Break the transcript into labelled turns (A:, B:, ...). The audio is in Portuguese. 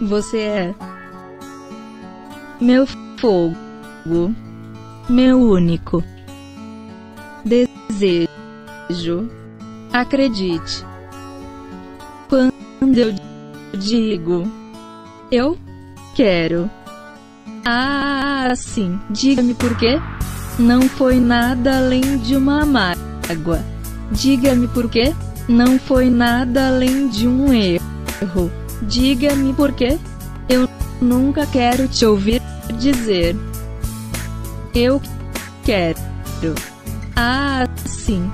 A: Você é meu fogo, meu único desejo. Acredite. Quando eu digo eu quero. Ah, sim. Diga-me por quê? Não foi nada além de uma mágoa. Diga-me por quê? Não foi nada além de um erro. Diga-me por quê? Eu nunca quero te ouvir dizer. Eu quero. Ah, sim.